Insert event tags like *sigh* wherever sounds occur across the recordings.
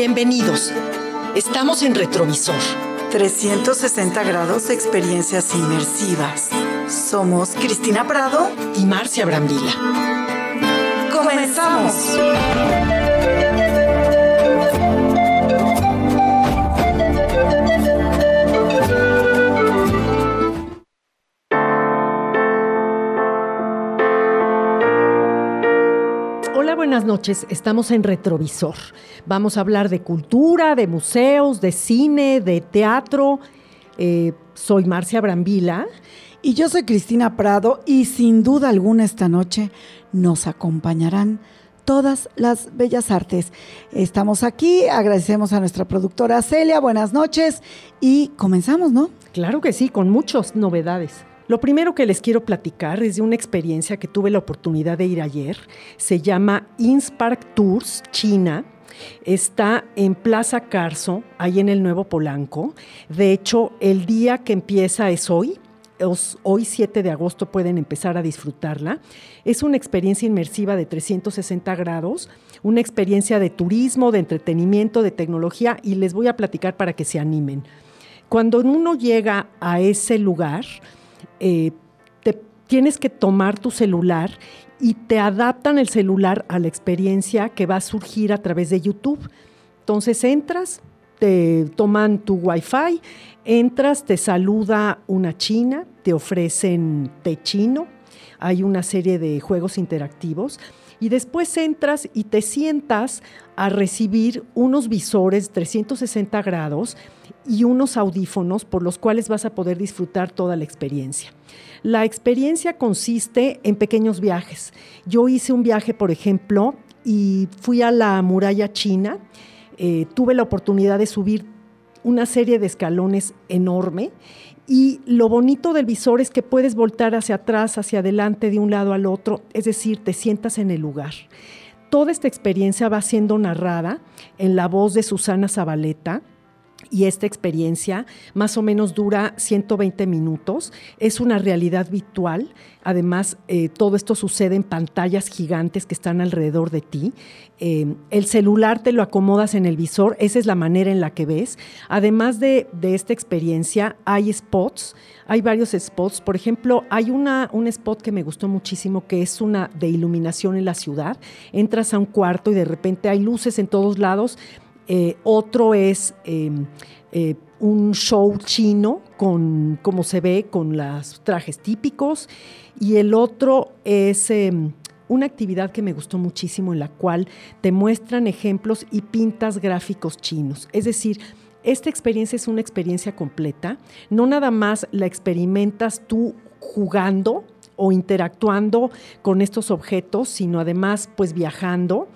Bienvenidos. Estamos en Retrovisor. 360 grados de experiencias inmersivas. Somos Cristina Prado y Marcia Brambila. ¡Comenzamos! Buenas noches. Estamos en Retrovisor. Vamos a hablar de cultura, de museos, de cine, de teatro. Eh, soy Marcia Brambila. Y yo soy Cristina Prado y sin duda alguna esta noche nos acompañarán todas las bellas artes. Estamos aquí, agradecemos a nuestra productora Celia, buenas noches y comenzamos, ¿no? Claro que sí, con muchas novedades. Lo primero que les quiero platicar es de una experiencia que tuve la oportunidad de ir ayer. Se llama Inspark Tours China. Está en Plaza Carso, ahí en el Nuevo Polanco. De hecho, el día que empieza es hoy. Hoy 7 de agosto pueden empezar a disfrutarla. Es una experiencia inmersiva de 360 grados, una experiencia de turismo, de entretenimiento, de tecnología y les voy a platicar para que se animen. Cuando uno llega a ese lugar, eh, te, tienes que tomar tu celular y te adaptan el celular a la experiencia que va a surgir a través de YouTube. Entonces entras, te toman tu wifi, entras, te saluda una china, te ofrecen té chino, hay una serie de juegos interactivos y después entras y te sientas a recibir unos visores 360 grados y unos audífonos por los cuales vas a poder disfrutar toda la experiencia. La experiencia consiste en pequeños viajes. Yo hice un viaje, por ejemplo, y fui a la muralla china. Eh, tuve la oportunidad de subir una serie de escalones enorme y lo bonito del visor es que puedes voltar hacia atrás, hacia adelante, de un lado al otro, es decir, te sientas en el lugar. Toda esta experiencia va siendo narrada en la voz de Susana Zabaleta, y esta experiencia más o menos dura 120 minutos. Es una realidad virtual. Además, eh, todo esto sucede en pantallas gigantes que están alrededor de ti. Eh, el celular te lo acomodas en el visor, esa es la manera en la que ves. Además de, esta experiencia, hay spots, hay varios spots. Por ejemplo, hay una, un spot que me gustó muchísimo que es una de iluminación en la ciudad. Entras a un cuarto y de repente hay luces en todos lados eh, otro es em, eh, un show chino con, como se ve, con los trajes típicos. Y el otro es em, una actividad que me gustó muchísimo en la cual te muestran ejemplos y pintas gráficos chinos. Es decir, esta experiencia es una experiencia completa. No nada más la experimentas tú jugando o interactuando con estos objetos, sino además pues viajando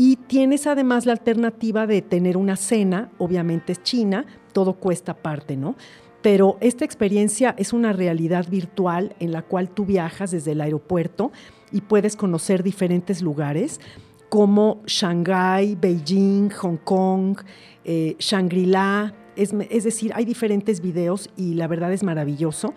y tienes además la alternativa de tener una cena, obviamente es China, todo cuesta aparte, ¿no? Pero esta experiencia es una realidad virtual en la cual tú viajas desde el aeropuerto y puedes conocer diferentes lugares como Shanghái, Beijing, Hong Kong, eh, Shangri-La. Es, es decir, hay diferentes videos y la verdad es maravilloso.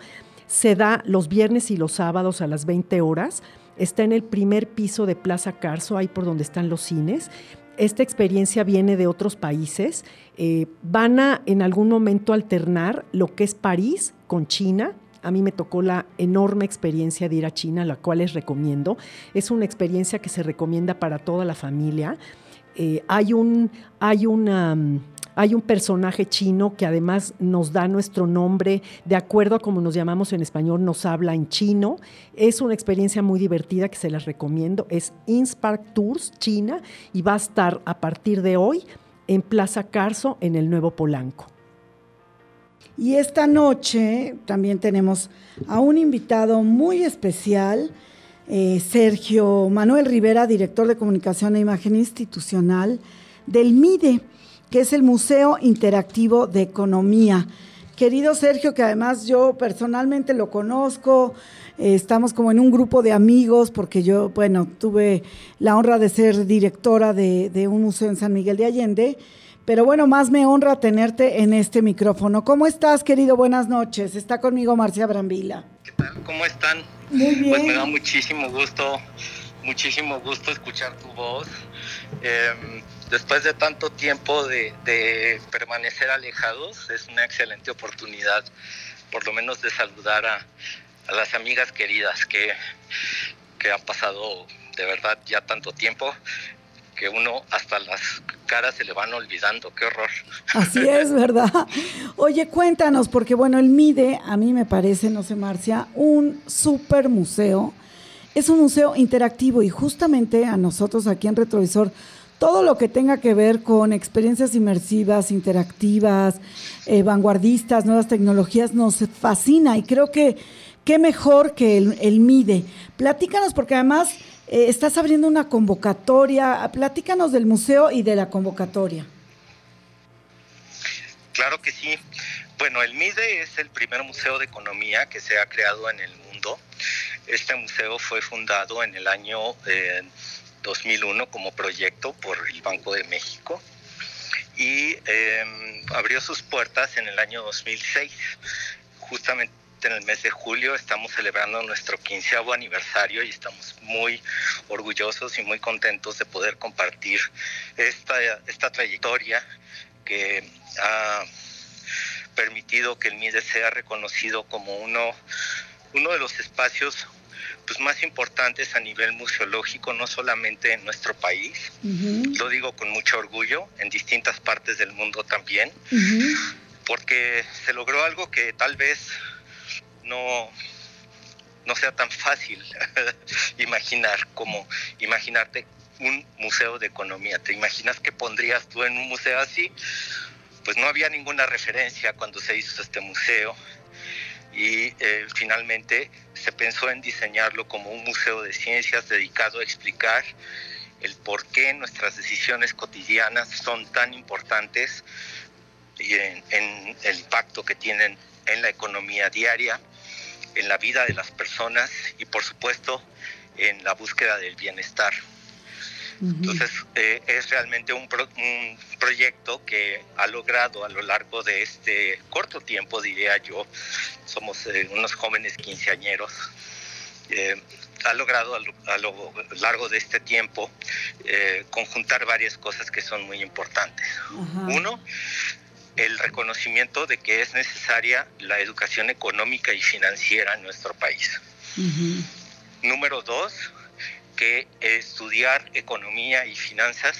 Se da los viernes y los sábados a las 20 horas Está en el primer piso de Plaza Carso, ahí por donde están los cines. Esta experiencia viene de otros países. Eh, van a en algún momento alternar lo que es París con China. A mí me tocó la enorme experiencia de ir a China, la cual les recomiendo. Es una experiencia que se recomienda para toda la familia. Eh, hay, un, hay una mm, hay un personaje chino que además nos da nuestro nombre, de acuerdo a como nos llamamos en español, nos habla en chino. Es una experiencia muy divertida que se las recomiendo. Es Inspark Tours China y va a estar a partir de hoy en Plaza Carso, en el Nuevo Polanco. Y esta noche también tenemos a un invitado muy especial, eh, Sergio Manuel Rivera, director de Comunicación e Imagen Institucional del MIDE que es el Museo Interactivo de Economía. Querido Sergio, que además yo personalmente lo conozco, eh, estamos como en un grupo de amigos, porque yo, bueno, tuve la honra de ser directora de, de un museo en San Miguel de Allende, pero bueno, más me honra tenerte en este micrófono. ¿Cómo estás, querido? Buenas noches. Está conmigo Marcia Brambila. ¿Qué tal? ¿Cómo están? Muy bien. Pues me da muchísimo gusto, muchísimo gusto escuchar tu voz. Eh, después de tanto tiempo de, permanecer alejados, es una excelente oportunidad, por lo menos de saludar a, las amigas queridas que, que han pasado de verdad ya tanto tiempo que uno hasta las caras se le van olvidando, qué horror. Así *laughs* es, ¿verdad? Oye, cuéntanos, porque bueno, el MIDE, a mí me parece, no sé, Marcia, un super museo. Es un museo interactivo y justamente a nosotros aquí en Retrovisor, todo lo que tenga que ver con experiencias inmersivas, interactivas, eh, vanguardistas, nuevas tecnologías, nos fascina y creo que qué mejor que el, MIDE. Platícanos, porque además eh, estás abriendo una convocatoria. Platícanos del museo y de la convocatoria. Claro que sí. Bueno, el MIDE es el primer museo de economía que se ha creado en el mundo. Este museo fue fundado en el año 2001 eh, como proyecto por el Banco de México y em, abrió sus puertas en el año 2006, justamente en el mes de julio estamos celebrando nuestro quinceavo aniversario y estamos muy orgullosos y muy contentos de poder compartir esta, esta trayectoria que ha permitido que el MIDE sea reconocido como uno, uno de los espacios pues, más importantes a nivel museológico, no solamente en nuestro país, lo digo con mucho orgullo, en distintas partes del mundo también, porque se logró algo que tal vez no, no sea tan fácil *laughs* imaginar como imaginarte un museo de economía. ¿Te imaginas que pondrías tú en un museo así? Pues no había ninguna referencia cuando se hizo este museo. Y eh, finalmente se pensó en diseñarlo como un museo de ciencias dedicado a explicar el por qué nuestras decisiones cotidianas son tan importantes y en el impacto que tienen en la economía diaria en la vida de las personas y por supuesto en la búsqueda del bienestar. Entonces eh, es realmente un, proyecto que ha logrado a lo largo de este corto tiempo, diría yo, somos eh, unos jóvenes quinceañeros, eh, ha logrado a lo, largo de este tiempo conjuntar varias cosas que son muy importantes. Uno, el reconocimiento de que es necesaria la educación económica y financiera en nuestro país. Número dos, que estudiar economía y finanzas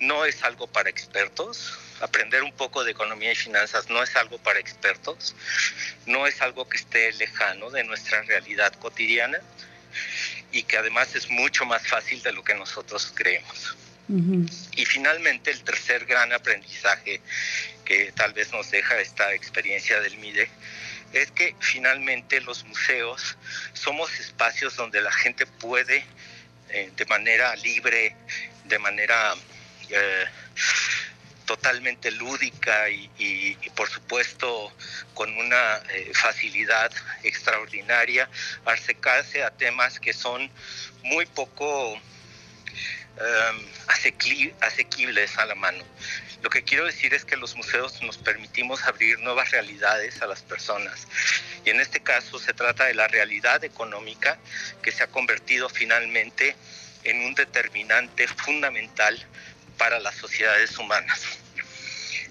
no es algo para expertos. Aprender un poco de economía y finanzas no es algo para expertos, no es algo que esté lejano de nuestra realidad cotidiana y que además es mucho más fácil de lo que nosotros creemos. Y finalmente el tercer gran aprendizaje que tal vez nos deja esta experiencia del MIDE es que finalmente los museos somos espacios donde la gente puede eh, de manera libre, de manera eh, totalmente lúdica y, por supuesto con una eh, facilidad extraordinaria acercarse a temas que son muy poco asequibles a la mano. Lo que quiero decir es que los museos nos permitimos abrir nuevas realidades a las personas. Y en este caso se trata de la realidad económica que se ha convertido finalmente en un determinante fundamental para las sociedades humanas.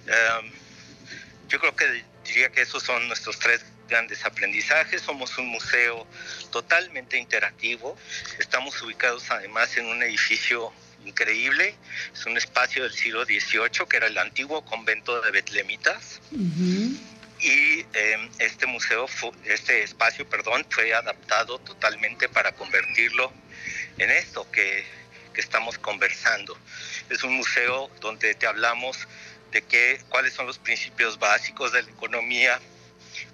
Em, yo creo que diría que esos son nuestros tres grandes aprendizajes. Somos un museo totalmente interactivo. Estamos ubicados además en un edificio increíble. Es un espacio del siglo XVIII que era el antiguo convento de Betlemitas. Y em, este museo, este espacio, perdón, fue adaptado totalmente para convertirlo en esto que, que estamos conversando. Es un museo donde te hablamos de qué, cuáles son los principios básicos de la economía,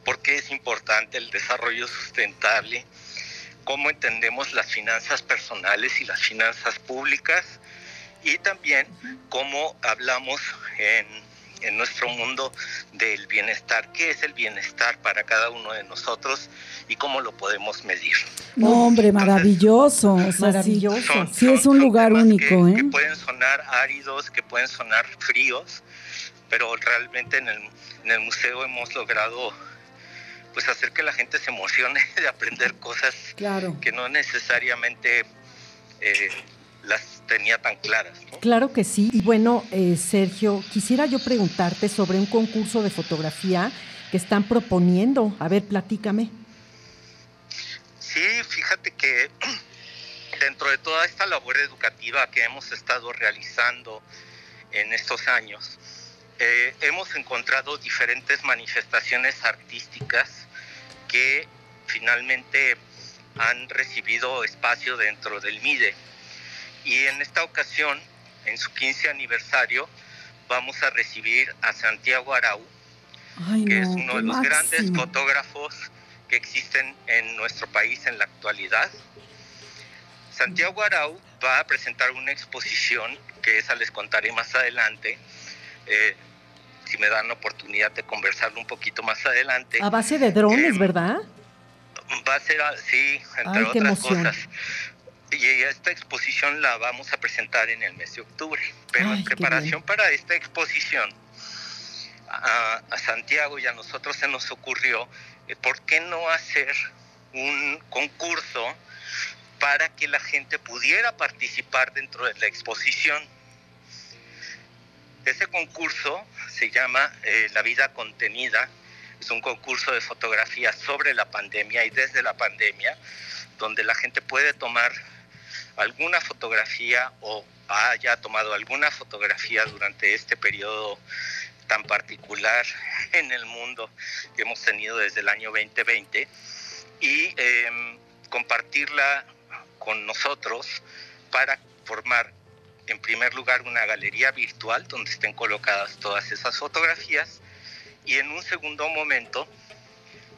por qué es importante el desarrollo sustentable, cómo entendemos las finanzas personales y las finanzas públicas y también cómo hablamos en, nuestro mundo del bienestar, qué es el bienestar para cada uno de nosotros y cómo lo podemos medir. hombre, maravilloso, maravilloso. Sí, es un lugar único. ¿eh? que pueden sonar áridos, que pueden sonar fríos, pero realmente en el, en el museo hemos logrado pues hacer que la gente se emocione *laughs* de aprender cosas que no necesariamente eh, las tenía tan claras. Claro que sí. Y bueno, eh, Sergio, quisiera yo preguntarte sobre un concurso de fotografía que están proponiendo. A ver, platícame. Sí, fíjate que *clears throat* dentro de toda esta labor educativa que hemos estado realizando en estos años, eh, hemos encontrado diferentes manifestaciones artísticas que finalmente han recibido espacio dentro del MIDE. Y en esta ocasión, en su 15 aniversario, vamos a recibir a Santiago Arau, que es uno de los grandes fotógrafos que existen en nuestro país en la actualidad. Santiago Arau va a presentar una exposición que esa les contaré más adelante. Eh, si me dan la oportunidad de conversarlo un poquito más adelante. A base de drones, eh, ¿verdad? Va a ser así, entre otras cosas. Y esta exposición la vamos a presentar en el mes de octubre. Pero en preparación para esta exposición, a, Santiago y a nosotros se nos ocurrió, eh, ¿por qué no hacer un concurso para que la gente pudiera participar dentro de la exposición? Ese concurso se llama eh, La vida contenida, es un concurso de fotografía sobre la pandemia y desde la pandemia, donde la gente puede tomar alguna fotografía o haya tomado alguna fotografía durante este periodo tan particular *laughs* en el mundo que hemos tenido desde el año 2020 y em, compartirla con nosotros para formar en primer lugar una galería virtual donde estén colocadas todas esas fotografías y en un segundo momento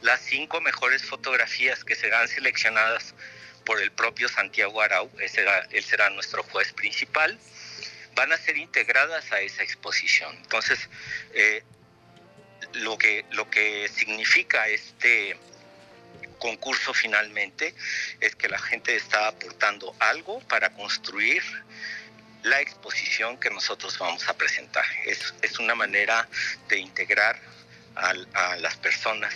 las cinco mejores fotografías que serán seleccionadas por el propio Santiago Arau, él será nuestro juez principal, van a ser integradas a esa exposición. Entonces, eh, lo, que, lo que significa este concurso finalmente es que la gente está aportando algo para construir la exposición que nosotros vamos a presentar. Es, es una manera de integrar a, las personas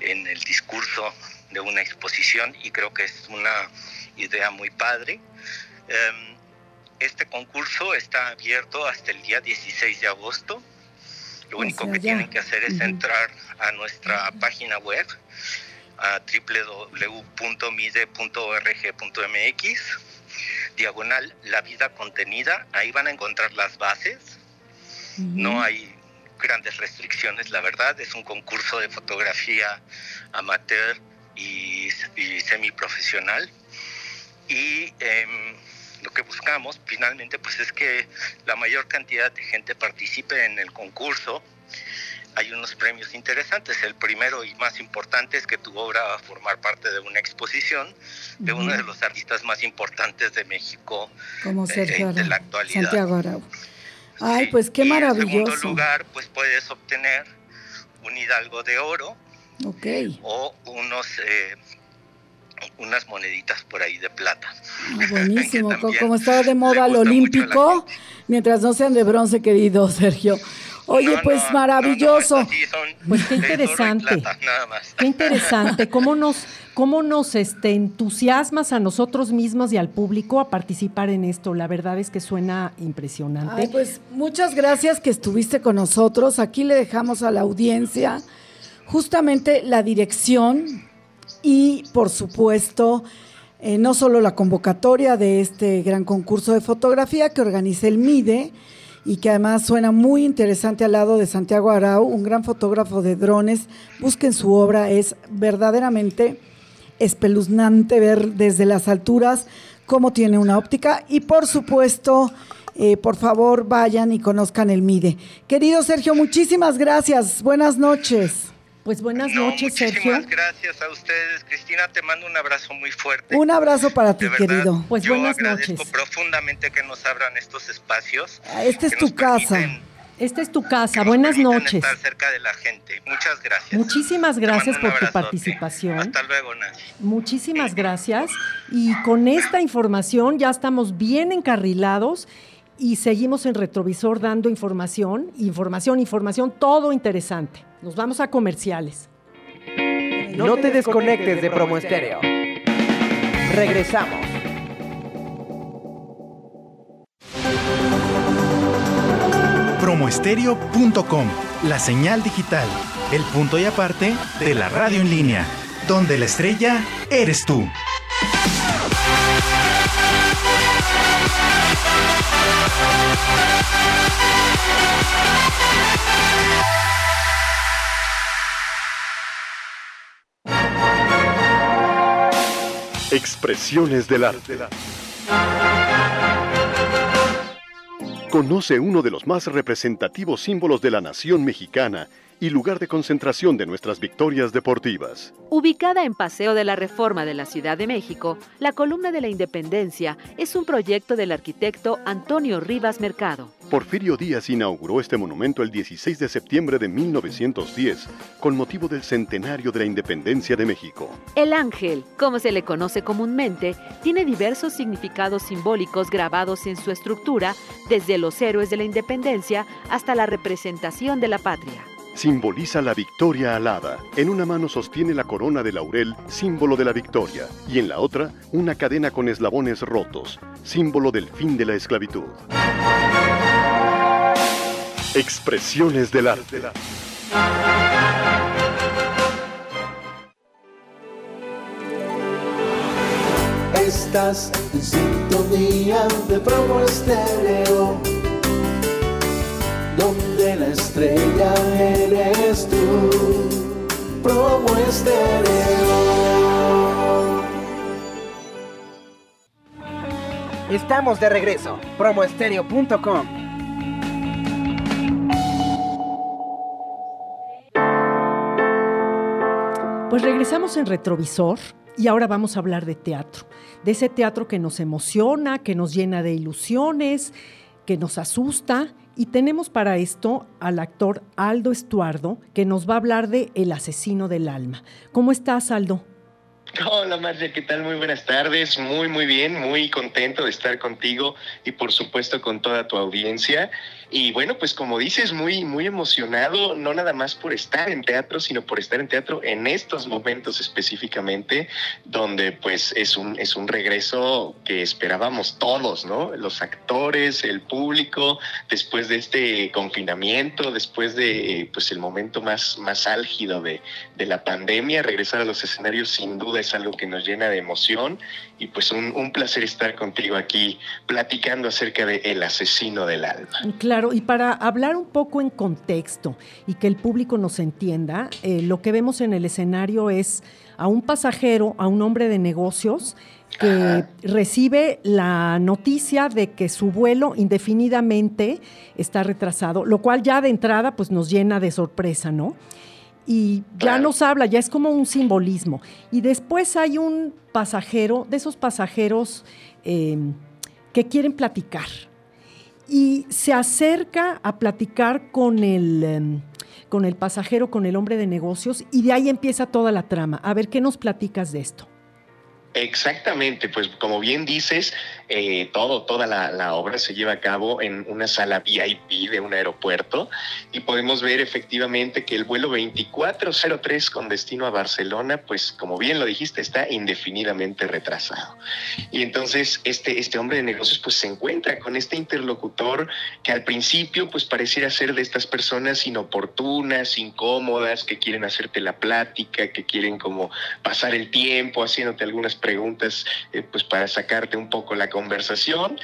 en el discurso de una exposición y creo que es una idea muy padre. Em, este concurso está abierto hasta el día 16 de agosto. Lo único que tienen que hacer es entrar a nuestra página web a www.mide.org.mx diagonal la vida contenida. Ahí van a encontrar las bases. No hay grandes restricciones, la verdad. Es un concurso de fotografía amateur y, semiprofesional. Y em, lo que buscamos finalmente pues es que la mayor cantidad de gente participe en el concurso. Hay unos premios interesantes. El primero y más importante es que tu obra va a formar parte de una exposición de uno de los artistas más importantes de México Como Sergio de la actualidad. Santiago Arau. Ay, pues qué maravilloso. En segundo lugar, pues puedes obtener un hidalgo de oro. Ok. O unos eh, unas moneditas por ahí de plata. Ah, *laughs* buenísimo, como está de moda lo olímpico, mientras no sean de bronce, querido Sergio. Oye, pues maravilloso. pues qué *laughs* interesante. Qué interesante. ¿Cómo nos, cómo nos este, entusiasmas a nosotros mismos y al público a participar en esto? La verdad es que suena impresionante. pues muchas gracias que estuviste con nosotros. Aquí le dejamos a la audiencia justamente la dirección y, por supuesto, eh, no solo la convocatoria de este gran concurso de fotografía que organiza el MIDE, y que además suena muy interesante al lado de Santiago Arau, un gran fotógrafo de drones. Busquen su obra, es verdaderamente espeluznante ver desde las alturas cómo tiene una óptica y por supuesto, eh, por favor vayan y conozcan el MIDE. Querido Sergio, muchísimas gracias. Buenas noches. Pues buenas noches, Sergio. Muchísimas gracias a ustedes. Cristina, te mando un abrazo muy fuerte. Un abrazo para ti, querido. Pues yo buenas agradezco profundamente que nos abran estos espacios. Ah, esta es tu casa. Esta es tu casa. Buenas noches. Estar cerca de la gente. Muchas gracias. Muchísimas gracias por tu participación. Hasta luego, Nancy. Muchísimas gracias. Y con esta información ya estamos bien encarrilados y seguimos en retrovisor dando información, información, información, todo interesante. Nos vamos a comerciales. No, te, desconectes, de Promoestéreo. Regresamos. Promoestereo.com, la señal digital, el punto y aparte de la radio en línea, donde la estrella eres tú. Expresiones del arte. Conoce uno de los más representativos símbolos de la nación mexicana y lugar de concentración de nuestras victorias deportivas. Ubicada en Paseo de la Reforma de la Ciudad de México, la Columna de la Independencia es un proyecto del arquitecto Antonio Rivas Mercado. Porfirio Díaz inauguró este monumento el 16 de septiembre de 1910, con motivo del centenario de la independencia de México. El ángel, como se le conoce comúnmente, tiene diversos significados simbólicos grabados en su estructura, desde los héroes de la independencia hasta la representación de la patria simboliza la victoria alada. En una mano sostiene la corona de laurel, símbolo de la victoria, y en la otra una cadena con eslabones rotos, símbolo del fin de la esclavitud. Expresiones del arte. Estás en sintonía de promo estéreo la estrella eres tú, promo. Estamos de regreso, promoestereo.com. Pues regresamos en retrovisor y ahora vamos a hablar de teatro, de ese teatro que nos emociona, que nos llena de ilusiones, que nos asusta y tenemos para esto al actor Aldo Estuardo, que nos va a hablar de El asesino del alma. ¿Cómo estás, Aldo? Hola Marcia, ¿qué tal? Muy buenas tardes, muy muy bien, muy contento de estar contigo y por supuesto con toda tu audiencia. Y bueno, pues como dices, muy, muy emocionado, no nada más por estar en teatro, sino por estar en teatro en estos momentos específicamente, donde pues es un, es un regreso que esperábamos todos, ¿no? Los actores, el público, después de este confinamiento, después de pues el momento más, más álgido de, de la pandemia, regresar a los escenarios sin duda es algo que nos llena de emoción y pues un, un placer estar contigo aquí platicando acerca de El asesino del alma. Claro, y para hablar un poco en contexto y que el público nos entienda, eh, lo que vemos en el escenario es a un pasajero, a un hombre de negocios, que recibe la noticia de que su vuelo indefinidamente está retrasado, lo cual ya de entrada pues nos llena de sorpresa, ¿no? Y ya nos habla, ya es como un simbolismo. Y después hay un pasajero, de esos pasajeros eh, que quieren platicar, y se acerca a platicar con el, em, con el pasajero, con el hombre de negocios, y de ahí empieza toda la trama. A ver, ¿qué nos platicas de esto? Exactamente, pues como bien dices, eh, todo, toda la, obra se lleva a cabo en una sala VIP de un aeropuerto y podemos ver efectivamente que el vuelo 2403 con destino a Barcelona, pues como bien lo dijiste, está indefinidamente retrasado. Y entonces este, este hombre de negocios pues se encuentra con este interlocutor que al principio pues pareciera ser de estas personas inoportunas, incómodas, que quieren hacerte la plática, que quieren como pasar el tiempo haciéndote algunas preguntas eh, pues para sacarte un poco la conversación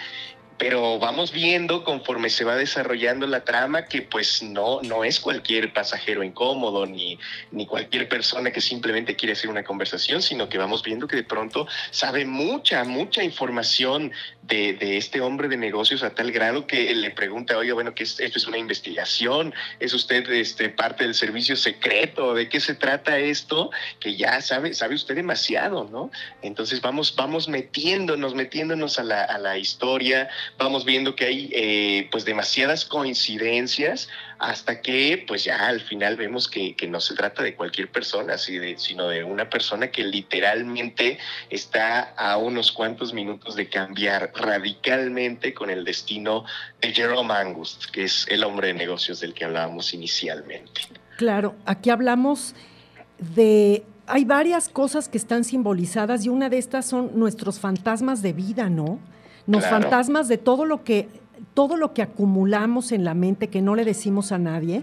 pero vamos viendo conforme se va desarrollando la trama que pues no, no es cualquier pasajero incómodo ni, ni cualquier persona que simplemente quiere hacer una conversación, sino que vamos viendo que de pronto sabe mucha, mucha información de, de este hombre de negocios a tal grado que le pregunta, oye, bueno, que esto es una investigación, es usted este, parte del servicio secreto, ¿de qué se trata esto? Que ya sabe, sabe usted demasiado, ¿no? Entonces vamos, vamos metiéndonos, metiéndonos a la, a la historia, vamos viendo que hay eh, pues demasiadas coincidencias hasta que pues ya al final vemos que, no se trata de cualquier persona, sino de una persona que literalmente está a unos cuantos minutos de cambiar radicalmente con el destino de Jerome Angus, que es el hombre de negocios del que hablábamos inicialmente. Claro, aquí hablamos de hay varias cosas que están simbolizadas y una de estas son nuestros fantasmas de vida, ¿no? Los fantasmas de todo lo que todo lo que acumulamos en la mente que no le decimos a nadie.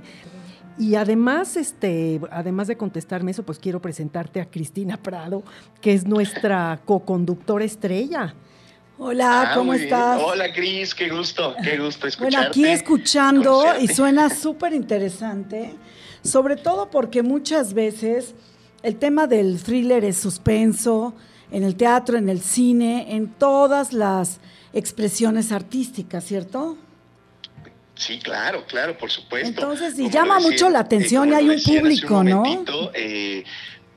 Y además, este, además de contestarme eso, pues quiero presentarte a Cristina Prado, que es nuestra co-conductora estrella. Hola, Ah, ¿cómo estás? Hola, Cris, qué gusto, qué gusto escucharte. Bueno, aquí escuchando y suena súper interesante, sobre todo porque muchas veces el tema del thriller es suspenso en el teatro, en el cine, en todas las expresiones artísticas, ¿cierto? Sí, claro, claro, por supuesto. Entonces, y llama decía- mucho la atención y hay un público, ¿no? momentito, eh,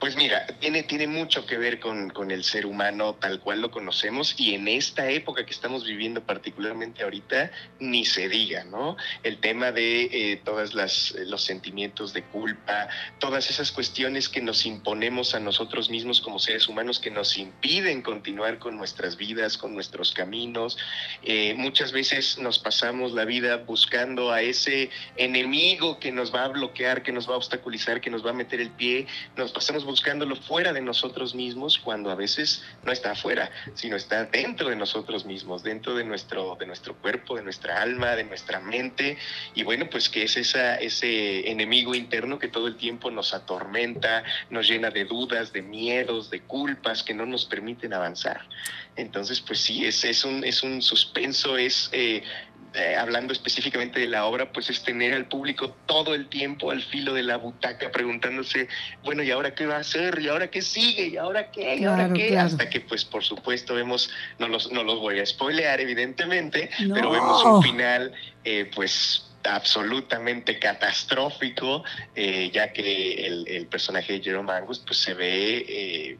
pues mira, tiene, tiene mucho que ver con, con el ser humano tal cual lo conocemos y en esta época que estamos viviendo particularmente ahorita, ni se diga, ¿no? El tema de eh, todas las eh, los sentimientos de culpa, todas esas cuestiones que nos imponemos a nosotros mismos como seres humanos que nos impiden continuar con nuestras vidas, con nuestros caminos. Eh, muchas veces nos pasamos la vida buscando a ese enemigo que nos va a bloquear, que nos va a obstaculizar, que nos va a meter el pie. Nos pasamos buscándolo fuera de nosotros mismos cuando a veces no está afuera, sino está dentro de nosotros mismos, dentro de nuestro, de nuestro cuerpo, de nuestra alma, de nuestra mente. Y bueno, pues que es esa, ese enemigo interno que todo el tiempo nos atormenta, nos llena de dudas, de miedos, de culpas que no nos permiten avanzar. Entonces, pues sí, es, es, un, es un suspenso, es... eh, eh, hablando específicamente de la obra, pues es tener al público todo el tiempo al filo de la butaca preguntándose, bueno, ¿y ahora qué va a hacer? ¿Y ahora qué sigue? ¿Y ahora qué? ¿Y ahora Claro, qué? claro. Hasta que, pues, por supuesto, vemos, no los, no los voy a spoilear, evidentemente, No. pero vemos un final, eh, pues, absolutamente catastrófico, eh, ya que el, el personaje de Jerome Angus, pues, se ve...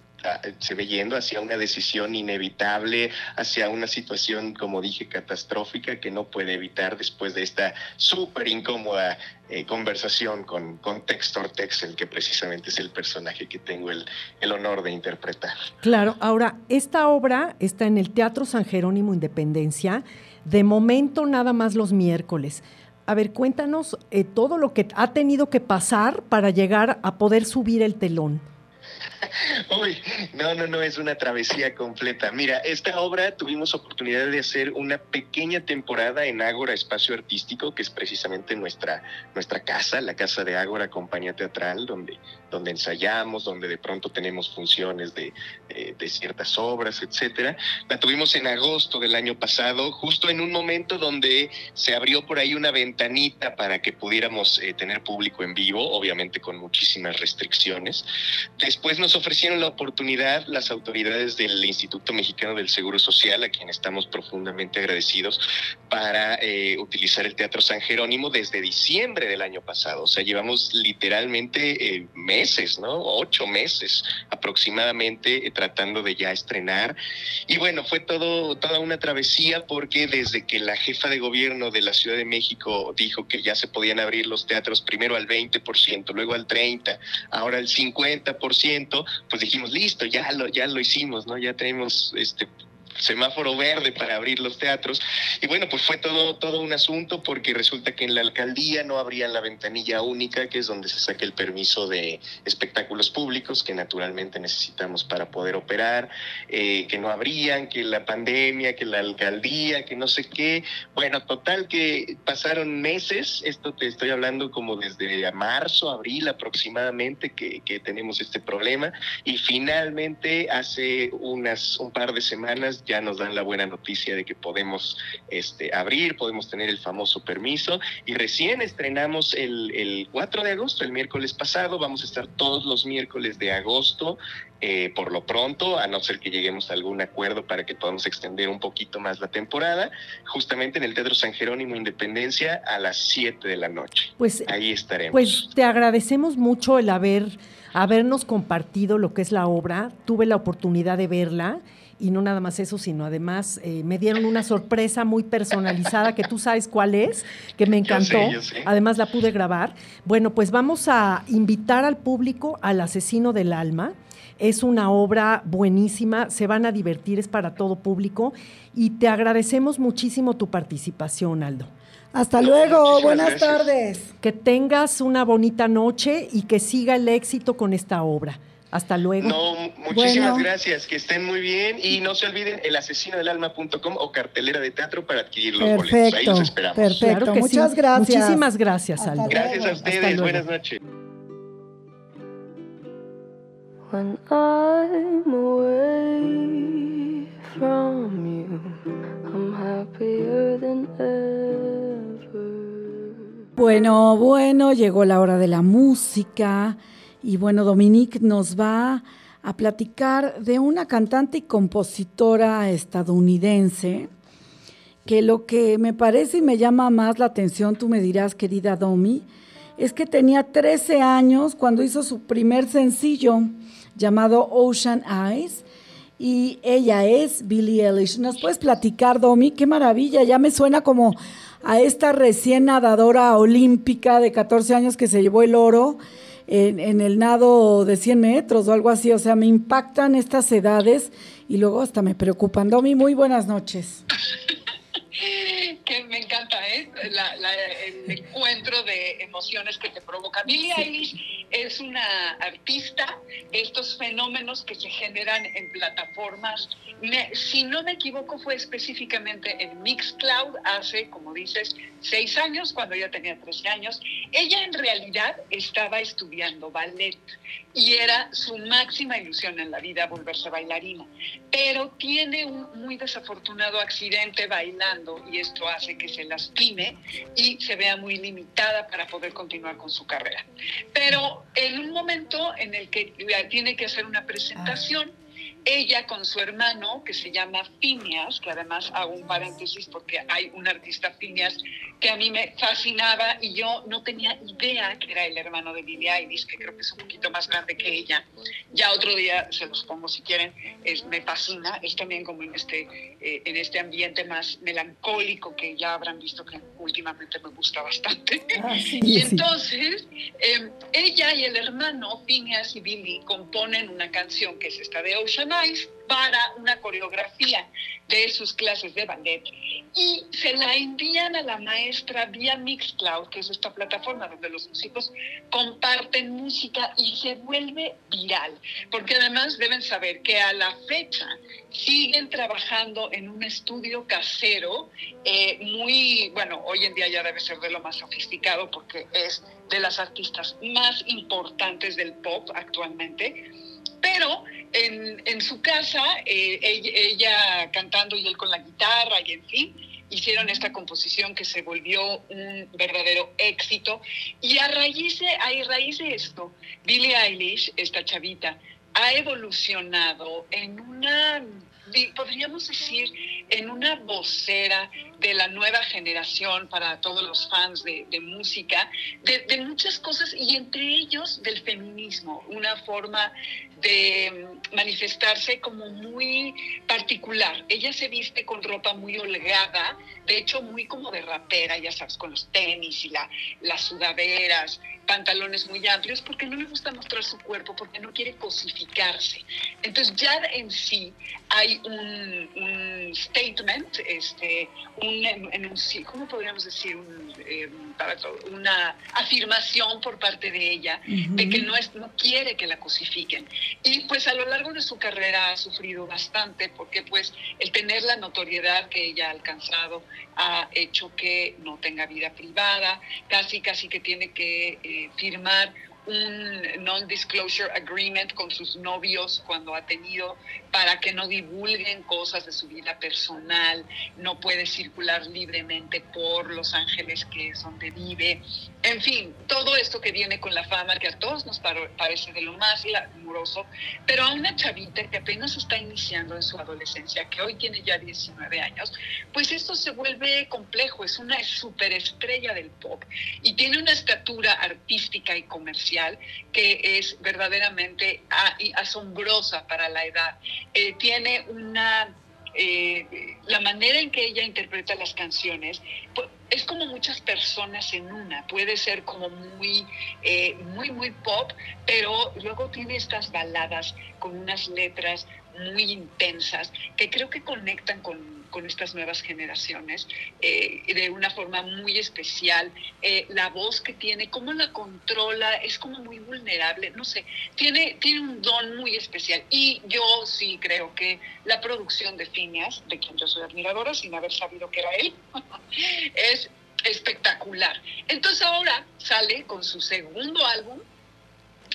se ve yendo hacia una decisión inevitable, hacia una situación, como dije, catastrófica que no puede evitar después de esta súper incómoda eh, conversación con, con Tex Tortex, el que precisamente es el personaje que tengo el, el honor de interpretar. Claro, ahora, esta obra está en el Teatro San Jerónimo Independencia, de momento nada más los miércoles. A ver, cuéntanos eh, todo lo que ha tenido que pasar para llegar a poder subir el telón. Uy, no, no, no, es una travesía completa. Mira, esta obra tuvimos oportunidad de hacer una pequeña temporada en Ágora Espacio Artístico, que es precisamente nuestra, nuestra casa, la casa de Ágora Compañía Teatral, donde, donde ensayamos, donde de pronto tenemos funciones de, de- de ciertas obras, etcétera. La tuvimos en agosto del año pasado, justo en un momento donde se abrió por ahí una ventanita para que pudiéramos eh, tener público en vivo, obviamente con muchísimas restricciones. Después nos ofrecieron la oportunidad las autoridades del Instituto Mexicano del Seguro Social, a quien estamos profundamente agradecidos, para eh, utilizar el Teatro San Jerónimo desde diciembre del año pasado. O sea, llevamos literalmente eh, meses, ¿no? Ocho meses aproximadamente eh, tratando de ya estrenar. Y bueno, fue todo, toda una travesía porque desde que la jefa de gobierno de la Ciudad de México dijo que ya se podían abrir los teatros primero al 20%, luego al 30%, ahora al 50%, pues dijimos, listo, ya lo, ya lo hicimos, ¿no? Ya tenemos este semáforo verde para abrir los teatros. Y bueno, pues fue todo, todo un asunto porque resulta que en la alcaldía no abrían la ventanilla única, que es donde se saca el permiso de espectáculos públicos que naturalmente necesitamos para poder operar, eh, que no abrían, que la pandemia, que la alcaldía, que no sé qué. Bueno, total que pasaron meses, esto te estoy hablando como desde marzo, abril aproximadamente que, que tenemos este problema y finalmente hace unas un par de semanas ya nos dan la buena noticia de que podemos este, abrir, podemos tener el famoso permiso y recién estrenamos el, el 4 de agosto, el miércoles pasado, vamos a estar todos los miércoles de agosto eh, por lo pronto, a no ser que lleguemos a algún acuerdo para que podamos extender un poquito más la temporada, justamente en el Teatro San Jerónimo Independencia a las 7 de la noche. Pues, Ahí estaremos. pues te agradecemos mucho el haber habernos compartido lo que es la obra. Tuve la oportunidad de verla y no nada más eso, sino además eh, me dieron una sorpresa muy personalizada que tú sabes cuál es, que me Yo sé, encantó. yo sé. Además la pude grabar. Bueno, pues vamos a invitar al público al asesino del alma. Es una obra buenísima, se van a divertir, es para todo público y te agradecemos muchísimo tu participación, Aldo. Hasta luego, buenas gracias. tardes. Que tengas una bonita noche y que siga el éxito con esta obra. Hasta luego. No, muchísimas gracias, que estén muy bien y no se olviden el asesino del alma.com o cartelera de teatro para adquirir los boletos. Ahí los esperamos. Perfecto, muchas gracias. Muchísimas gracias, Aldo. Gracias a ustedes, buenas noches. When I'm away from you, I'm happier than ever. Bueno, bueno, llegó la hora de la música y bueno, Dominique nos va a platicar de una cantante y compositora estadounidense que lo que me parece y me llama más la atención, tú me dirás, querida Domi, es que tenía 13 años cuando hizo su primer sencillo llamado Ocean Eyes. Y ella es Billie Eilish. ¿Nos puedes platicar, Domi? Qué maravilla, ya me suena como a esta recién nadadora olímpica de 14 años que se llevó el oro en, el nado de 100 metros o algo así. O sea, me impactan estas edades y luego hasta me preocupan. Domi, muy buenas noches. *laughs* que me encanta ¿eh? La, la, el encuentro de emociones que te provoca. Billie Eilish es una artista, estos fenómenos que se generan en plataformas. Me, si no me equivoco, fue específicamente en Mixcloud hace, como dices, seis años, cuando ella tenía 13 años. Ella en realidad estaba estudiando ballet y era su máxima ilusión en la vida volverse bailarina, pero tiene un muy desafortunado accidente bailando y esto hace que se lastime y se vea muy limitada para poder continuar con su carrera. Pero en un momento en el que tiene que hacer una presentación, ella con su hermano, que se llama Phineas, que además hago un paréntesis porque hay un artista Phineas que a mí me fascinaba y yo no tenía idea que era el hermano de Billie Eilish, que creo que es un poquito más grande que ella. Ya otro día se los pongo si quieren, es, me fascina, es también como en este, eh, en este ambiente más melancólico que ya habrán visto que últimamente me gusta bastante. Ah, sí, y sí. entonces, eh, ella y el hermano, Phineas y Billy, componen una canción que es esta de Ocean Para una coreografía de sus clases de ballet. Y se la envían a la maestra vía Mixcloud, que es esta plataforma donde los músicos comparten música y se vuelve viral, porque además deben saber que a la fecha siguen trabajando en un estudio casero eh, muy, bueno, hoy en día ya debe ser de lo más sofisticado porque es de las artistas más importantes del pop actualmente pero en, en su casa, eh, ella, ella, cantando y él con la guitarra y en fin, hicieron esta composición que se volvió un verdadero éxito. Y a raíz de, a raíz de esto, Billie Eilish, esta chavita, ha evolucionado en una, podríamos decir, en una vocera de la nueva generación para todos los fans de, de música, de, de, muchas cosas y entre ellos del feminismo, una forma de manifestarse como muy particular. Ella se viste con ropa muy holgada, de hecho muy como de rapera, ya sabes, con los tenis y la, las sudaderas, pantalones muy amplios, porque no le gusta mostrar su cuerpo, porque no quiere cosificarse. Entonces ya en sí hay un, un statement, este, un enuncio, ¿cómo podríamos decir? Un, eh, para todo, una afirmación por parte de ella uh -huh. de que no, es, no quiere que la cosifiquen. Y pues a lo largo de su carrera ha sufrido bastante porque pues el tener la notoriedad que ella ha alcanzado ha hecho que no tenga vida privada, casi casi que tiene que eh, firmar un non-disclosure agreement con sus novios cuando ha tenido para que no divulguen cosas de su vida personal, no puede circular libremente por Los Ángeles, que es donde vive. En fin, todo esto que viene con la fama, que a todos nos parece de lo más glamuroso, pero a una chavita que apenas está iniciando en su adolescencia, que hoy tiene ya 19 años, pues esto se vuelve complejo, es una superestrella del pop y tiene una estatura artística y comercial que es verdaderamente asombrosa para la edad. Eh, tiene una eh, la manera en que ella interpreta las canciones pues, es como muchas personas en una. Puede ser como muy, eh, muy, muy pop, pero luego tiene estas baladas con unas letras muy intensas, que creo que conectan con, con estas nuevas generaciones eh, de una forma muy especial. Eh, la voz que tiene, cómo la controla, es como muy vulnerable, no sé, tiene, tiene un don muy especial. Y yo sí creo que la producción de Phineas, de quien yo soy admiradora, sin haber sabido que era él, *laughs* es espectacular. Entonces ahora sale con su segundo álbum,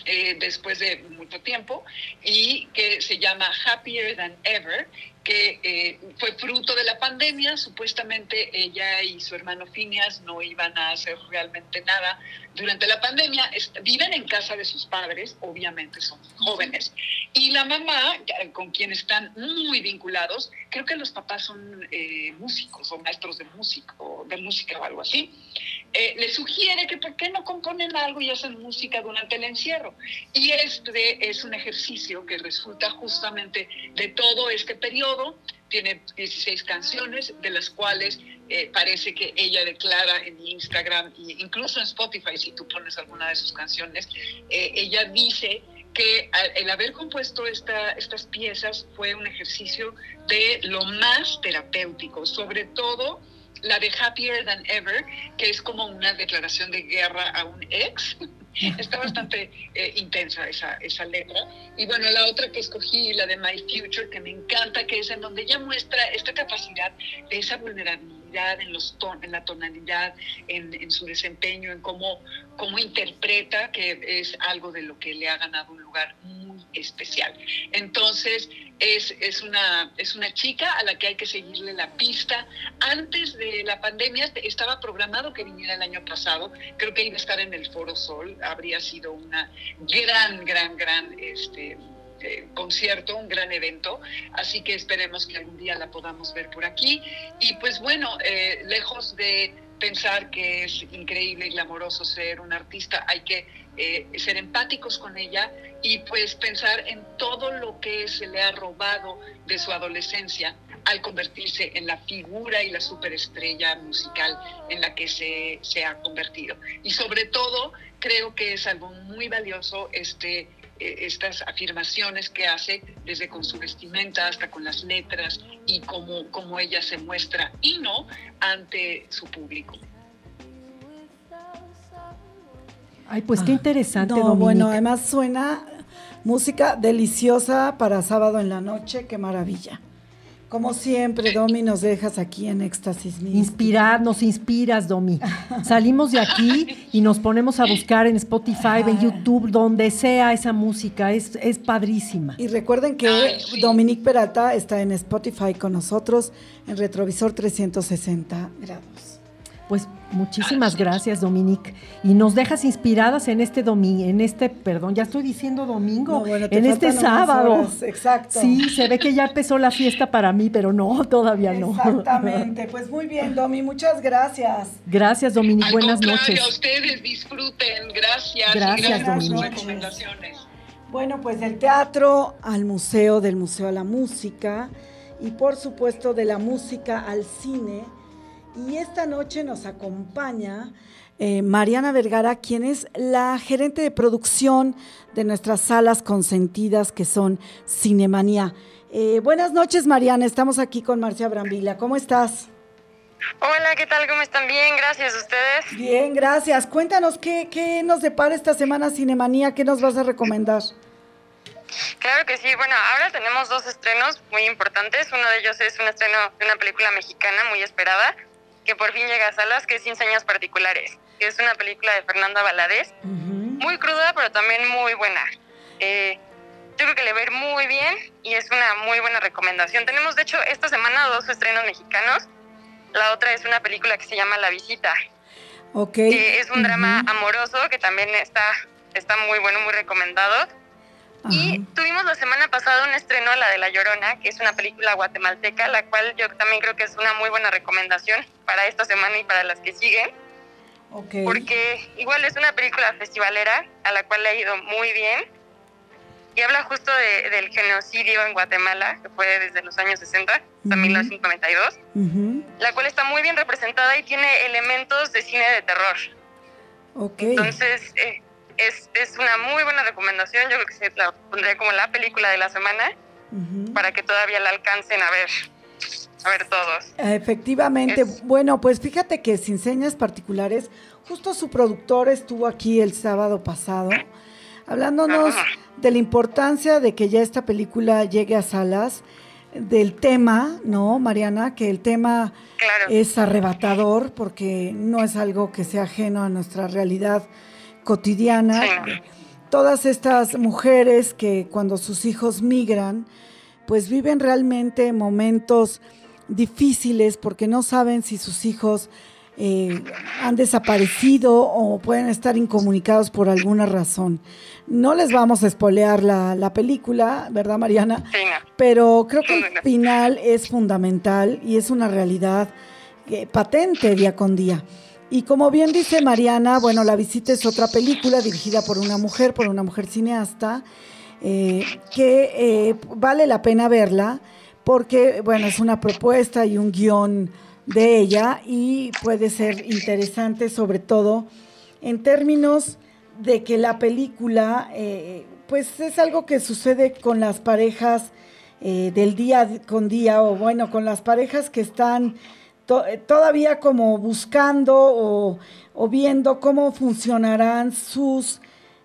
eh, después de mucho tiempo y que se llama Happier Than Ever que eh, fue fruto de la pandemia. Supuestamente ella y su hermano Phineas no iban a hacer realmente nada durante la pandemia. viven en casa de sus padres, obviamente son jóvenes. Y la mamá, con quien están muy vinculados, creo que los papás son eh, músicos o maestros de, músico, de música o algo así. Eh, le sugiere que por qué no componen algo y hacen música durante el encierro. Y este es un ejercicio que resulta justamente de todo este periodo. Tiene 16 canciones, de las cuales eh, parece que ella declara en Instagram e incluso en Spotify, si tú pones alguna de sus canciones, eh, ella dice que el haber compuesto esta, estas piezas fue un ejercicio de lo más terapéutico, sobre todo la de Happier Than Ever, que es como una declaración de guerra a un ex. *laughs* Está bastante eh, intensa esa, esa letra. Y bueno, la otra que escogí, la de My Future, que me encanta, que es en donde ella muestra esta capacidad de esa vulnerabilidad en, los ton en la tonalidad, en, en, su desempeño, en cómo, cómo interpreta, que es algo de lo que le ha ganado un lugar muy especial. Entonces, es, es, una, es una chica a la que hay que seguirle la pista. Antes de la pandemia estaba programado que viniera el año pasado, creo que iba a estar en el Foro Sol, habría sido una gran, gran, gran este, eh, concierto, un gran evento, así que esperemos que algún día la podamos ver por aquí. Y pues bueno, eh, lejos de pensar que es increíble y glamoroso ser un artista, hay que eh, ser empáticos con ella y pues pensar en todo lo que se le ha robado de su adolescencia al convertirse en la figura y la superestrella musical en la que se, se ha convertido. Y sobre todo, creo que es algo muy valioso este eh, estas afirmaciones que hace, desde con su vestimenta hasta con las letras y cómo, cómo ella se muestra y no ante su público. Ay, pues qué ah, interesante. No, bueno, además suena música deliciosa para sábado en la noche, qué maravilla. Como siempre, Domi, nos dejas aquí en éxtasis. Inspirar, nos inspiras, Domi. *laughs* Salimos de aquí y nos ponemos a buscar en Spotify, en YouTube, donde sea esa música. Es, es padrísima. Y recuerden que Dominique Peralta está en Spotify con nosotros en Retrovisor 360 grados. Pues muchísimas gracias, Dominique. Y nos dejas inspiradas en este domingo, en este, perdón, ya estoy diciendo domingo, en este sábado. exacto. Sí, se ve que ya empezó la fiesta para mí, pero no, todavía no. Exactamente. *laughs* Pues muy bien, Domi, muchas gracias. Gracias, Dominique. Buenas noches. A ustedes disfruten. Gracias. Gracias, Dominique. Bueno, pues del teatro al museo, del museo a la música y por supuesto de la música al cine y esta noche nos acompaña eh, Mariana Vergara, quien es la gerente de producción de nuestras salas consentidas que son Cinemanía. Eh, buenas noches, Mariana. Estamos aquí con Marcia Brambila. ¿Cómo estás? Hola, ¿qué tal? ¿Cómo están? Bien, gracias. ¿Ustedes? Bien, gracias. Cuéntanos qué, qué nos depara esta semana Cinemanía, qué nos vas a recomendar. Claro que sí. Bueno, ahora tenemos dos estrenos muy importantes. Uno de ellos es un estreno de una película mexicana muy esperada, que por fin llega a salas, que es Sin Señas Particulares, que es una película de Fernanda Valadez, muy cruda, pero también muy buena. Eh, yo creo que le va a ir muy bien y es una muy buena recomendación. Tenemos, de hecho, esta semana dos estrenos mexicanos. La otra es una película que se llama La Visita. Okay. Que es un drama amoroso que también está, está muy bueno, muy recomendado. Y tuvimos la semana pasada un estreno, la de La Llorona, que es una película guatemalteca, la cual yo también creo que es una muy buena recomendación para esta semana y para las que siguen. Porque igual es una película festivalera a la cual le ha ido muy bien y habla justo del genocidio en Guatemala, que fue desde los años 60 hasta 1992, la cual está muy bien representada y tiene elementos de cine de terror. Okay. Entonces, eh, es, es una muy buena recomendación. Yo creo que se la pondría como la película de la semana. para que todavía la alcancen a ver, a ver todos. Efectivamente, bueno, pues fíjate que sin señas particulares, justo su productor estuvo aquí el sábado pasado hablándonos de la importancia de que ya esta película llegue a salas, del tema, ¿no, Mariana? Que el tema es arrebatador porque no es algo que sea ajeno a nuestra realidad cotidiana. Todas estas mujeres que cuando sus hijos migran, pues viven realmente momentos difíciles porque no saben si sus hijos eh, han desaparecido o pueden estar incomunicados por alguna razón. No les vamos a espolear la, película, ¿verdad, Mariana? Pero creo que el final es fundamental y es una realidad eh, patente día con día. Y como bien dice Mariana, bueno, La visita es otra película dirigida por una mujer, por una mujer cineasta, eh, que vale la pena verla porque, bueno, es una propuesta y un guion de ella y puede ser interesante sobre todo en términos de que la película eh, pues es algo que sucede con las parejas eh, del día con día o bueno con las parejas que están todavía como buscando o, o, viendo cómo funcionarán sus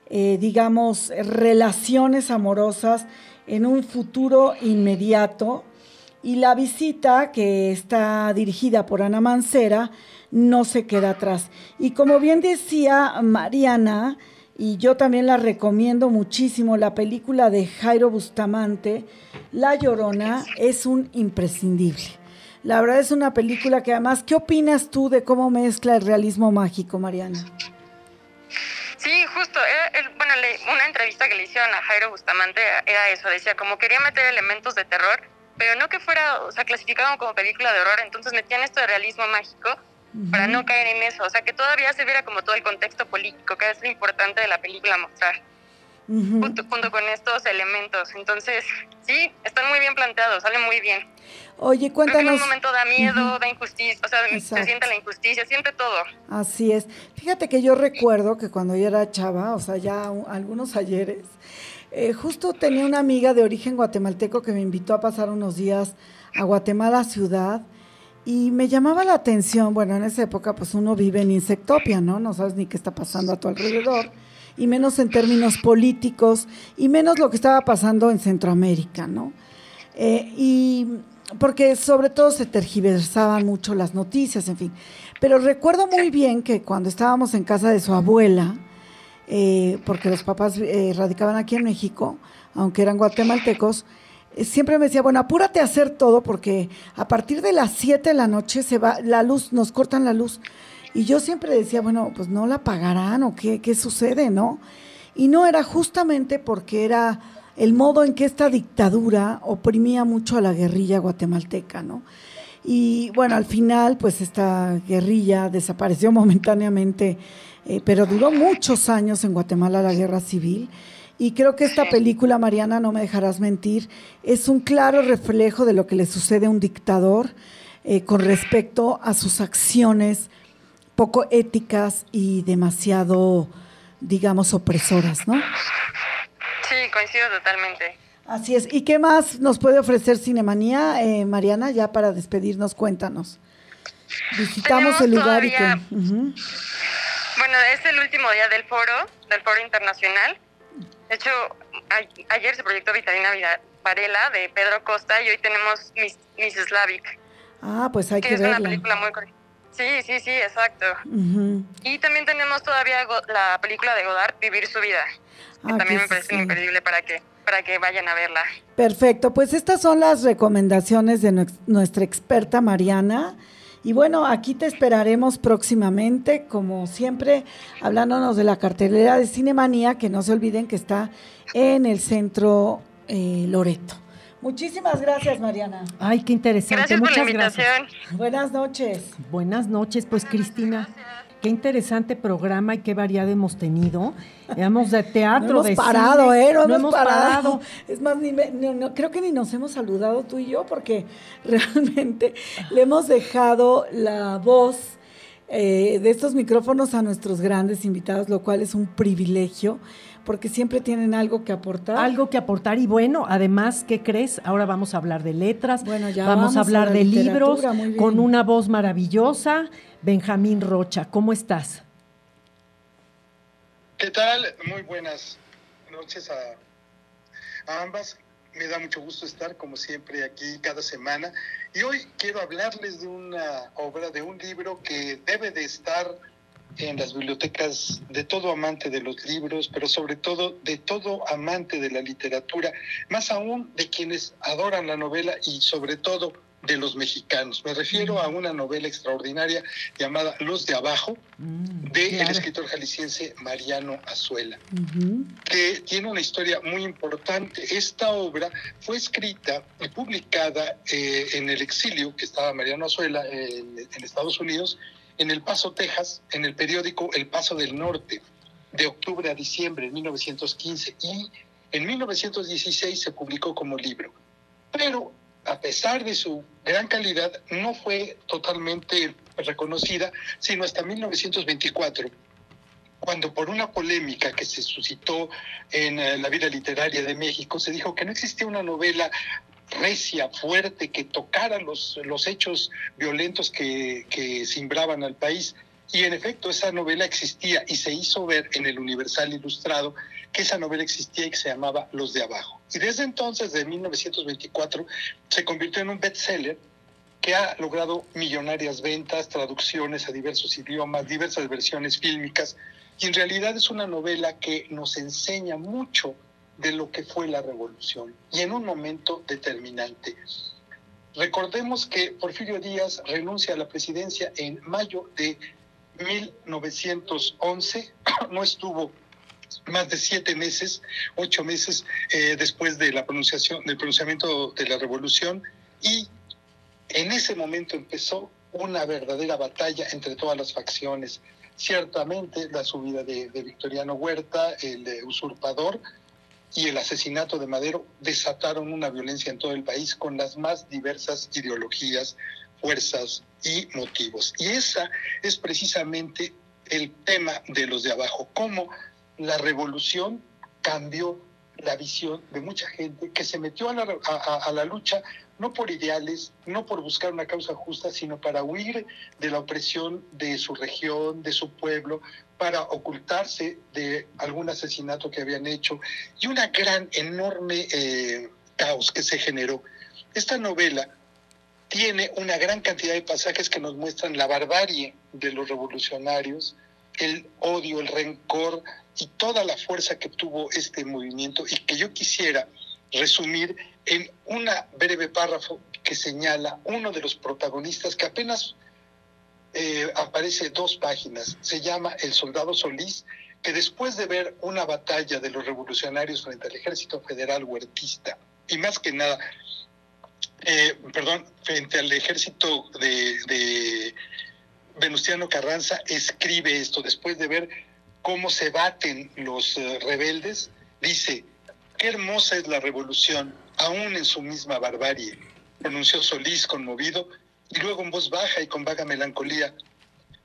eh, digamos relaciones amorosas en un futuro inmediato y la visita, que está dirigida por Ana Mancera, no se queda atrás. Y como bien decía Mariana, y yo también la recomiendo muchísimo, la película de Jairo Bustamante, La Llorona, es un imprescindible. La verdad es una película que además, ¿qué opinas tú de cómo mezcla el realismo mágico, Mariana? Sí, justo. bueno, una entrevista que le hicieron a Jairo Bustamante era eso. Decía, como quería meter elementos de terror, pero no que fuera, o sea, clasificado como película de horror, entonces metían esto de realismo mágico para no caer en eso, o sea, que todavía se viera como todo el contexto político, que es lo importante de la película mostrar, junto, con estos elementos. Entonces, sí, están muy bien planteados, salen muy bien. Oye, cuéntanos. en un momento da miedo, da injusticia, o sea, se siente la injusticia, siente todo. Así es. Fíjate que yo recuerdo que cuando yo era chava, o sea, ya algunos ayeres, eh, justo tenía una amiga de origen guatemalteco que me invitó a pasar unos días a Guatemala ciudad y me llamaba la atención, bueno, en esa época pues uno vive en insectopia, ¿no? No sabes ni qué está pasando a tu alrededor, y menos en términos políticos, y menos lo que estaba pasando en Centroamérica, ¿no? Eh, y porque sobre todo se tergiversaban mucho las noticias, en fin. Pero recuerdo muy bien que cuando estábamos en casa de su abuela, eh, porque los papás eh, radicaban aquí en México, aunque eran guatemaltecos, eh, siempre me decía, bueno, apúrate a hacer todo porque a partir de las 7 de la noche se va la luz, nos cortan la luz. Y yo siempre decía, bueno, pues no la pagarán o qué, qué sucede, ¿no? Y no era justamente porque era el modo en que esta dictadura oprimía mucho a la guerrilla guatemalteca, ¿no? Y bueno, al final, pues esta guerrilla desapareció *laughs* momentáneamente eh, pero duró muchos años en Guatemala la guerra civil. Y creo que esta película, Mariana, no me dejarás mentir, es un claro reflejo de lo que le sucede a un dictador eh, con respecto a sus acciones poco éticas y demasiado, digamos, opresoras, ¿no? Sí, coincido totalmente. Así es. ¿Y qué más nos puede ofrecer Cinemanía, eh, Mariana? Ya para despedirnos, cuéntanos. Visitamos el lugar y que... Bueno, es el último día del foro, del foro internacional. De hecho, ayer se proyectó Vitalina Varela de Pedro Costa y hoy tenemos Miss, Miss Slavic. Ah, pues hay que, que es una película muy Sí, sí, sí, exacto. Y también tenemos todavía la película de Godard, Vivir su vida, que ah, también me parece imperdible para que para que vayan a verla. Perfecto, pues estas son las recomendaciones de nuestra experta Mariana. Y bueno, aquí te esperaremos próximamente, como siempre, hablándonos de la cartelera de Cinemanía, que no se olviden que está en el centro eh, Loreto. Muchísimas gracias, Mariana. Ay, qué interesante. Gracias Muchas por la invitación. Gracias. Buenas noches. Buenas noches, pues Cristina. Qué interesante programa y qué variado hemos tenido. Hemos de teatro, no hemos parado, ¿eh? No, hemos, parado. Es más, ni creo que ni nos hemos saludado tú y yo porque *laughs* realmente le hemos dejado la voz eh, de estos micrófonos a nuestros grandes invitados, lo cual es un privilegio porque siempre tienen algo que aportar. Algo que aportar y bueno, además, ¿qué crees? Ahora vamos a hablar de letras, bueno, ya vamos, a hablar de libros con una voz maravillosa. Benjamín Rocha, ¿cómo estás? ¿Qué tal? Muy buenas noches a, a ambas. Me da mucho gusto estar, como siempre, aquí cada semana. Y hoy quiero hablarles de una obra, de un libro que debe de estar en las bibliotecas de todo amante de los libros, pero sobre todo de todo amante de la literatura, más aún de quienes adoran la novela y sobre todo de los mexicanos. Me refiero a una novela extraordinaria llamada Los de Abajo, del claro. escritor jalisciense Mariano Azuela, que tiene una historia muy importante. Esta obra fue escrita y publicada eh, en el exilio que estaba Mariano Azuela en, en Estados Unidos, en El Paso, Texas, en el periódico El Paso del Norte, de octubre a diciembre de 1915, y en 1916 se publicó como libro. Pero a pesar de su gran calidad, no fue totalmente reconocida, sino hasta 1924, cuando por una polémica que se suscitó en eh, la vida literaria de México, se dijo que no existía una novela recia, fuerte, que tocara los, los hechos violentos que, que simbraban al país. Y en efecto, esa novela existía y se hizo ver en el Universal Ilustrado que esa novela existía y que se llamaba Los de Abajo. Y desde entonces, de 1924, se convirtió en un bestseller que ha logrado millonarias ventas, traducciones a diversos idiomas, diversas versiones fílmicas, y en realidad es una novela que nos enseña mucho de lo que fue la revolución y en un momento determinante. Recordemos que Porfirio Díaz renuncia a la presidencia en mayo de 1911, *coughs* no estuvo más de siete meses, ocho meses eh, después de la pronunciación, del pronunciamiento de la revolución y en ese momento empezó una verdadera batalla entre todas las facciones. Ciertamente la subida de, Victoriano Huerta, el eh, usurpador, y el asesinato de Madero desataron una violencia en todo el país con las más diversas ideologías, fuerzas y motivos. Y esa es precisamente el tema de los de abajo, cómo la revolución cambió la visión de mucha gente que se metió a la, a, a la lucha no por ideales, no por buscar una causa justa, sino para huir de la opresión de su región, de su pueblo, para ocultarse de algún asesinato que habían hecho y una gran, enorme eh, caos que se generó. Esta novela tiene una gran cantidad de pasajes que nos muestran la barbarie de los revolucionarios, el odio, el rencor y toda la fuerza que tuvo este movimiento y que yo quisiera resumir en una breve párrafo que señala uno de los protagonistas que apenas eh, aparece dos páginas. Se llama El Soldado Solís, que después de ver una batalla de los revolucionarios frente al ejército federal huertista, y más que nada, eh, perdón, frente al ejército de, de Venustiano Carranza, escribe esto, después de ver cómo se baten los uh, rebeldes, dice, qué hermosa es la revolución, aún en su misma barbarie, pronunció Solís conmovido, y luego en voz baja y con vaga melancolía,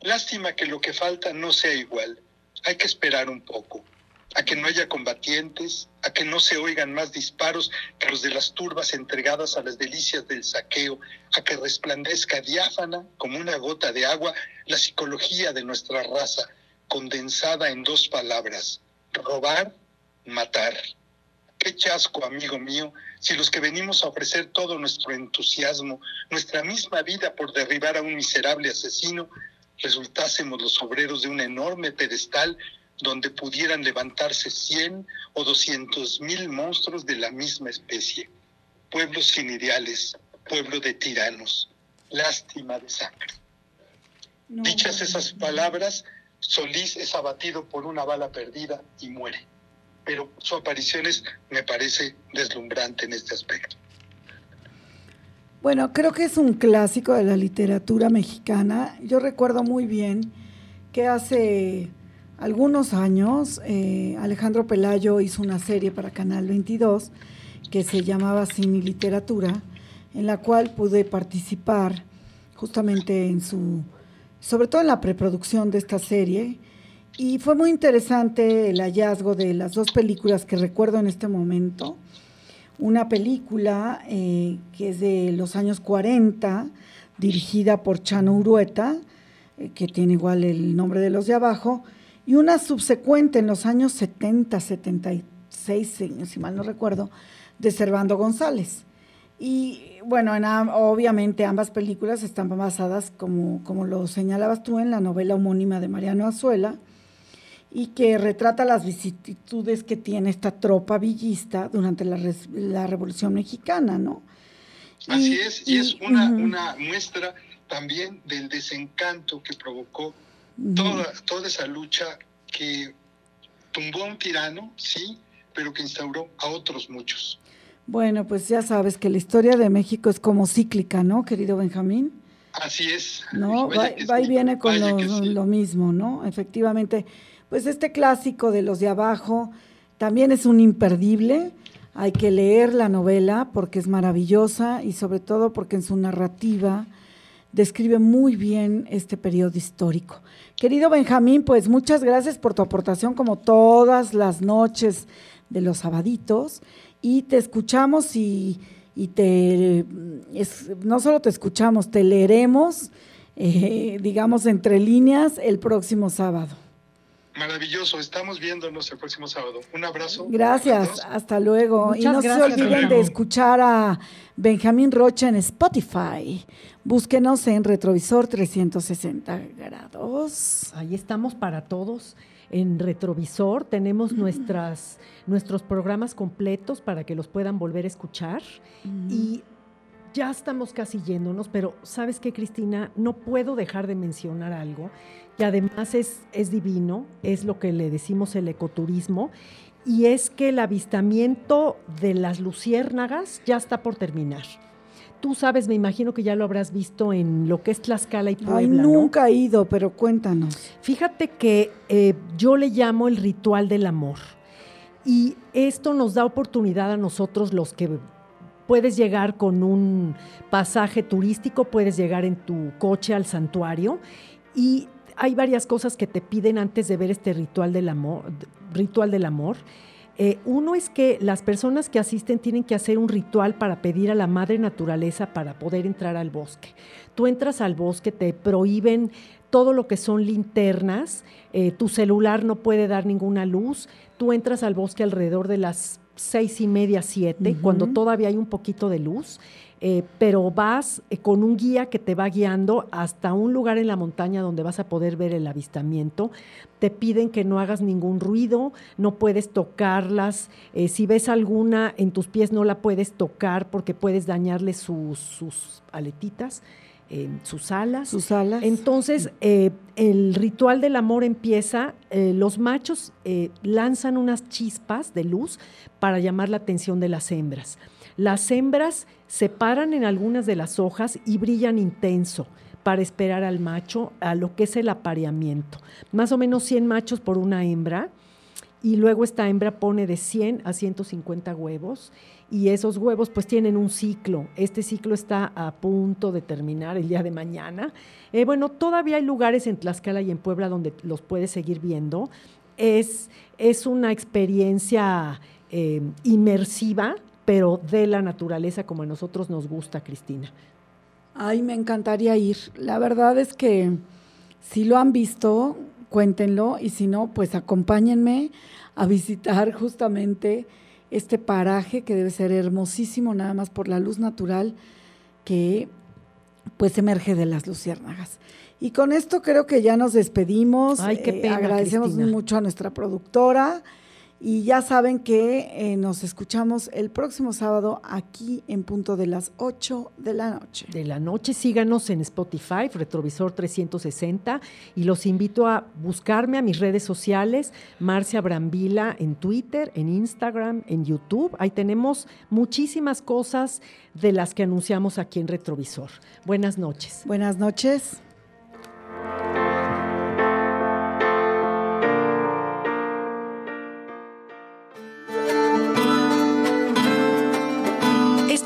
lástima que lo que falta no sea igual, hay que esperar un poco, a que no haya combatientes, a que no se oigan más disparos que los de las turbas entregadas a las delicias del saqueo, a que resplandezca diáfana como una gota de agua la psicología de nuestra raza, condensada en dos palabras, robar, matar. Qué chasco, amigo mío, si los que venimos a ofrecer todo nuestro entusiasmo, nuestra misma vida por derribar a un miserable asesino, resultásemos los obreros de un enorme pedestal donde pudieran levantarse cien o doscientos mil monstruos de la misma especie. Pueblos sin ideales, pueblo de tiranos, lástima de sangre. No, Dichas esas palabras, Solís es abatido por una bala perdida y muere pero su aparición es, me parece deslumbrante en este aspecto. Bueno, creo que es un clásico de la literatura mexicana. Yo recuerdo muy bien que hace algunos años eh, Alejandro Pelayo hizo una serie para Canal 22 que se llamaba Cine Literatura, en la cual pude participar justamente en su sobre todo en la preproducción de esta serie. Y fue muy interesante el hallazgo de las dos películas que recuerdo en este momento. Una película eh, que es de los años 40, dirigida por Chano Urueta, eh, que tiene igual el nombre de los de abajo, y una subsecuente en los años 70, 76, si mal no recuerdo, de Servando González. Y bueno, obviamente ambas películas están basadas, como, como lo señalabas tú, en la novela homónima de Mariano Azuela, y que retrata las vicisitudes que tiene esta tropa villista durante la, la Revolución Mexicana, ¿no? Así es, y, es una, una muestra también del desencanto que provocó toda, toda esa lucha que tumbó a un tirano, sí, pero que instauró a otros muchos. Bueno, pues ya sabes que la historia de México es como cíclica, ¿no, querido Benjamín? Así es. No, va, y viene con lo, mismo, ¿no? Efectivamente, pues este clásico de los de abajo también es un imperdible. Hay que leer la novela porque es maravillosa y sobre todo porque en su narrativa describe muy bien este periodo histórico. Querido Benjamín, pues muchas gracias por tu aportación como todas las noches de los sabaditos y te escuchamos y, te, no solo te escuchamos, te leeremos, eh, digamos, entre líneas el próximo sábado. Maravilloso, estamos viéndonos el próximo sábado. Un abrazo. Gracias, hasta luego. y no se olviden de escuchar a Benjamín Rocha en Spotify. Búsquenos en Retrovisor 360 grados. Ahí estamos para todos en retrovisor. Tenemos nuestras, nuestros programas completos para que los puedan volver a escuchar. Y ya estamos casi yéndonos, pero ¿sabes qué, Cristina? No puedo dejar de mencionar algo que además es, es divino, es lo que le decimos el ecoturismo, y es que el avistamiento de las luciérnagas ya está por terminar tú sabes, me imagino que ya lo habrás visto en lo que es Tlaxcala y Puebla. Ay, nunca he ido, pero cuéntanos. Fíjate que eh, yo le llamo el ritual del amor. Y esto nos da oportunidad a nosotros los que puedes llegar con un pasaje turístico, puedes llegar en tu coche al santuario y hay varias cosas que te piden antes de ver este ritual del amor, ritual del amor. Eh, uno es que las personas que asisten tienen que hacer un ritual para pedir a la madre naturaleza para poder entrar al bosque. Tú entras al bosque, te prohíben todo lo que son linternas, eh, tu celular no puede dar ninguna luz, tú entras al bosque alrededor de las seis y media, siete, cuando todavía hay un poquito de luz. Eh, pero vas eh, con un guía que te va guiando hasta un lugar en la montaña donde vas a poder ver el avistamiento. Te piden que no hagas ningún ruido, no puedes tocarlas. Eh, si ves alguna en tus pies, no la puedes tocar porque puedes dañarle sus, sus aletitas. Sus alas. Sus alas. Entonces, el ritual del amor empieza, los machos lanzan unas chispas de luz para llamar la atención de las hembras. Las hembras se paran en algunas de las hojas y brillan intenso para esperar al macho a lo que es el apareamiento. Más o menos 100 machos por una hembra y luego esta hembra pone de 100 a 150 huevos y esos huevos pues tienen un ciclo. Este ciclo está a punto de terminar el día de mañana. Eh, bueno, todavía hay lugares en Tlaxcala y en Puebla donde los puedes seguir viendo. Es, es una experiencia eh, inmersiva pero de la naturaleza como a nosotros nos gusta, Cristina. Ay, me encantaría ir. La verdad es que si lo han visto, cuéntenlo y si no, pues acompáñenme a visitar *laughs* justamente este paraje que debe ser hermosísimo nada más por la luz natural que pues emerge de las luciérnagas. Y con esto creo que ya nos despedimos. Ay, qué eh, pena, agradecemos mucho a nuestra productora. Y ya saben que eh, nos escuchamos el próximo sábado aquí en punto de las 8 de la noche. De la noche, síganos en Spotify, Retrovisor 360, y los invito a buscarme a mis redes sociales, Marcia Brambila en Twitter, en Instagram, en YouTube. Ahí tenemos muchísimas cosas de las que anunciamos aquí en Retrovisor. Buenas noches. Buenas noches.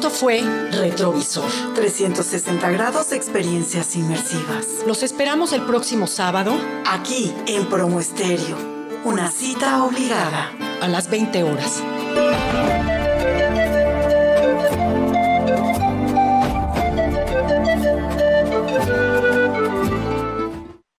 Esto fue Retrovisor. 360 grados de experiencias inmersivas. Los esperamos el próximo sábado. Aquí en Promo Estéreo. Una cita obligada. A las 20 horas.